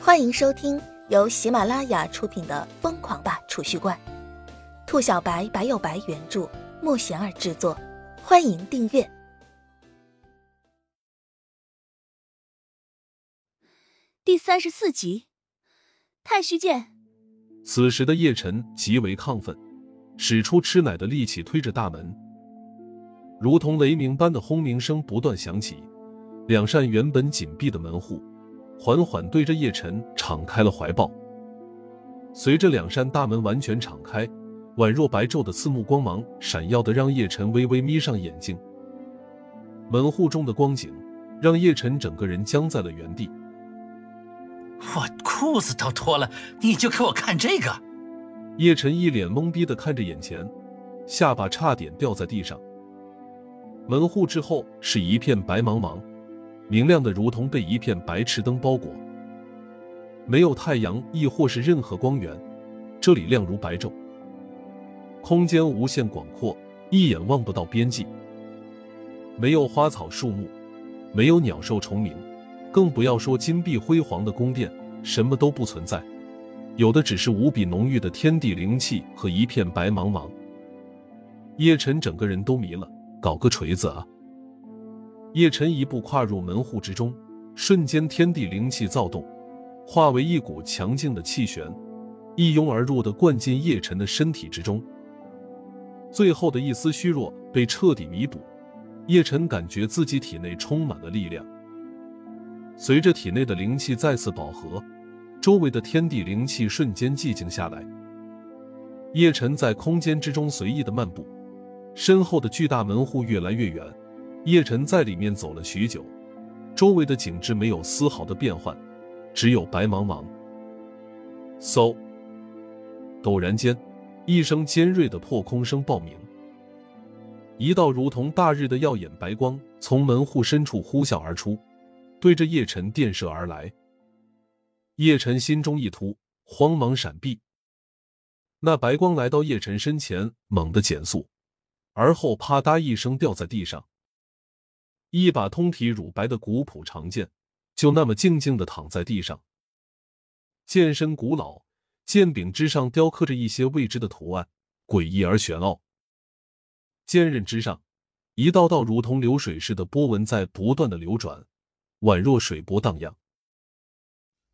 欢迎收听由喜马拉雅出品的《疯狂吧储蓄罐》，兔小白白有白原著，莫贤儿制作。欢迎订阅第三十四集。太虚剑。此时的叶晨极为亢奋，使出吃奶的力气推着大门，如同雷鸣般的轰鸣声不断响起，两扇原本紧闭的门户。缓缓对着叶晨敞开了怀抱。随着两扇大门完全敞开，宛若白昼的刺目光芒闪耀的让叶晨微微眯上眼睛。门户中的光景让叶晨整个人僵在了原地。我裤子都脱了，你就给我看这个？叶晨一脸懵逼的看着眼前，下巴差点掉在地上。门户之后是一片白茫茫。明亮的如同被一片白炽灯包裹，没有太阳，亦或是任何光源，这里亮如白昼。空间无限广阔，一眼望不到边际。没有花草树木，没有鸟兽虫鸣，更不要说金碧辉煌的宫殿，什么都不存在。有的只是无比浓郁的天地灵气和一片白茫茫。叶晨整个人都迷了，搞个锤子啊！叶晨一步跨入门户之中，瞬间天地灵气躁动，化为一股强劲的气旋，一拥而入的灌进叶晨的身体之中。最后的一丝虚弱被彻底弥补，叶晨感觉自己体内充满了力量。随着体内的灵气再次饱和，周围的天地灵气瞬间寂静下来。叶晨在空间之中随意的漫步，身后的巨大门户越来越远。叶晨在里面走了许久，周围的景致没有丝毫的变换，只有白茫茫。嗖！陡然间，一声尖锐的破空声爆鸣，一道如同大日的耀眼白光从门户深处呼啸而出，对着叶晨电射而来。叶晨心中一突，慌忙闪避。那白光来到叶晨身前，猛地减速，而后啪嗒一声掉在地上。一把通体乳白的古朴长剑，就那么静静的躺在地上。剑身古老，剑柄之上雕刻着一些未知的图案，诡异而玄奥。剑刃之上，一道道如同流水似的波纹在不断的流转，宛若水波荡漾。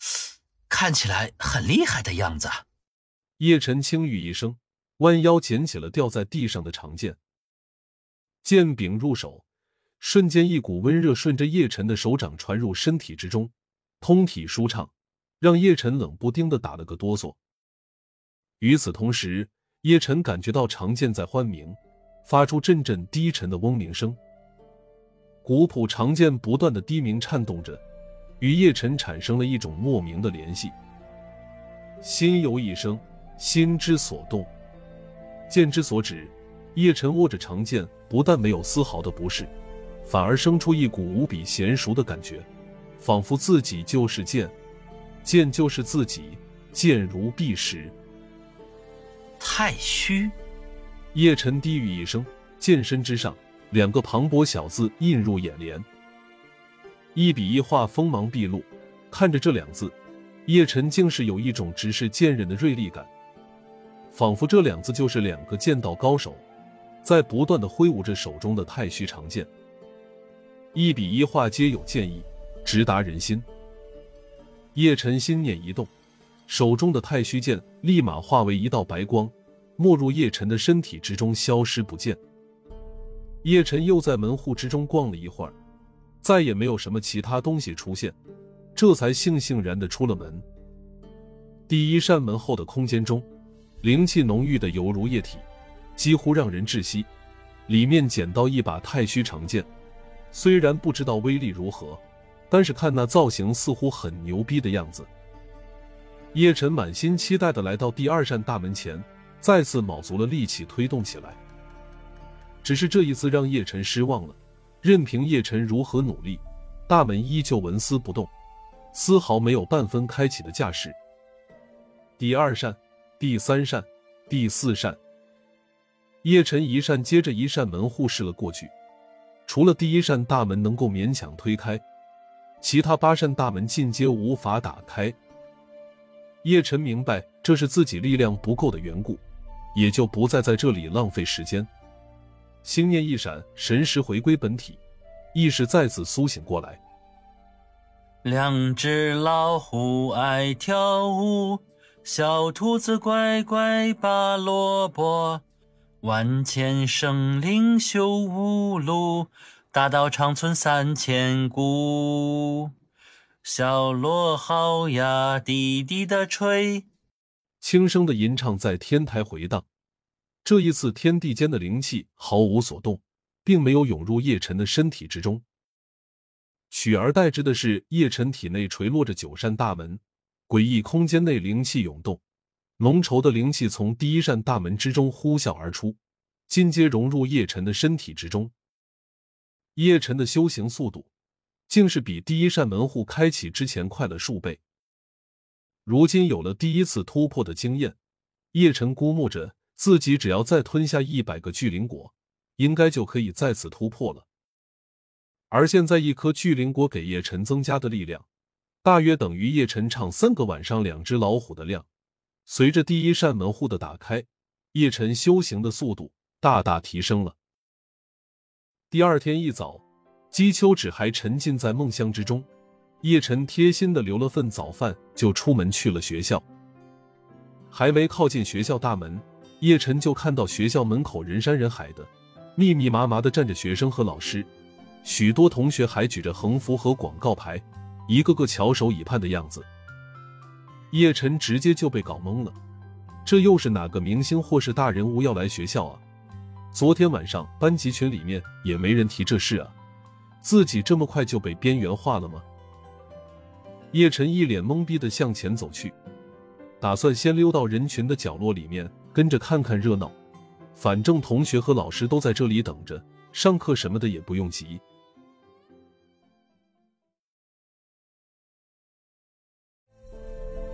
看起来很厉害的样子。叶晨轻语一声，弯腰捡起了掉在地上的长剑，剑柄入手。瞬间，一股温热顺着叶晨的手掌传入身体之中，通体舒畅，让叶晨冷不丁的打了个哆嗦。与此同时，叶晨感觉到长剑在欢鸣，发出阵阵低沉的嗡鸣声。古朴长剑不断的低鸣颤动着，与叶晨产生了一种莫名的联系。心有一生，心之所动，剑之所指。叶晨握着长剑，不但没有丝毫的不适。反而生出一股无比娴熟的感觉，仿佛自己就是剑，剑就是自己，剑如碧石。太虚，叶晨低语一声，剑身之上两个磅礴小字映入眼帘，一笔一画锋芒毕露。看着这两字，叶晨竟是有一种直视剑刃的锐利感，仿佛这两字就是两个剑道高手，在不断的挥舞着手中的太虚长剑。一笔一画皆有剑意，直达人心。叶晨心念一动，手中的太虚剑立马化为一道白光，没入叶晨的身体之中，消失不见。叶晨又在门户之中逛了一会儿，再也没有什么其他东西出现，这才悻悻然的出了门。第一扇门后的空间中，灵气浓郁的犹如液体，几乎让人窒息。里面捡到一把太虚长剑。虽然不知道威力如何，但是看那造型似乎很牛逼的样子。叶晨满心期待的来到第二扇大门前，再次卯足了力气推动起来。只是这一次让叶晨失望了，任凭叶晨如何努力，大门依旧纹丝不动，丝毫没有半分开启的架势。第二扇、第三扇、第四扇，叶晨一扇接着一扇门户试了过去。除了第一扇大门能够勉强推开，其他八扇大门尽皆无法打开，叶晨明白这是自己力量不够的缘故，也就不再在这里浪费时间。心念一闪，神识回归本体，意识再次苏醒过来。两只老虎爱跳舞，小兔子乖乖拔萝卜。万千生灵修无路，大道长存三千古。小螺号呀，滴滴的吹，轻声的吟唱在天台回荡。这一次，天地间的灵气毫无所动，并没有涌入叶辰的身体之中。取而代之的是，叶辰体内垂落着九扇大门，诡异空间内灵气涌动，浓稠的灵气从第一扇大门之中呼啸而出，尽皆融入叶辰的身体之中。叶辰的修行速度。竟是比第一扇门户开启之前快了数倍。如今有了第一次突破的经验，叶晨估摸着自己只要再吞下一百个巨灵果，应该就可以再次突破了。而现在一颗巨灵果给叶晨增加的力量，大约等于叶晨唱三个晚上两只老虎的量。随着第一扇门户的打开，叶晨修行的速度大大提升了。第二天一早。姬秋芷还沉浸在梦乡之中，叶晨贴心的留了份早饭，就出门去了学校。还没靠近学校大门，叶晨就看到学校门口人山人海的，密密麻麻的站着学生和老师，许多同学还举着横幅和广告牌，一个个翘首以盼的样子。叶晨直接就被搞懵了，这又是哪个明星或是大人物要来学校啊？昨天晚上班级群里面也没人提这事啊。自己这么快就被边缘化了吗？叶晨一脸懵逼的向前走去，打算先溜到人群的角落里面跟着看看热闹。反正同学和老师都在这里等着，上课什么的也不用急。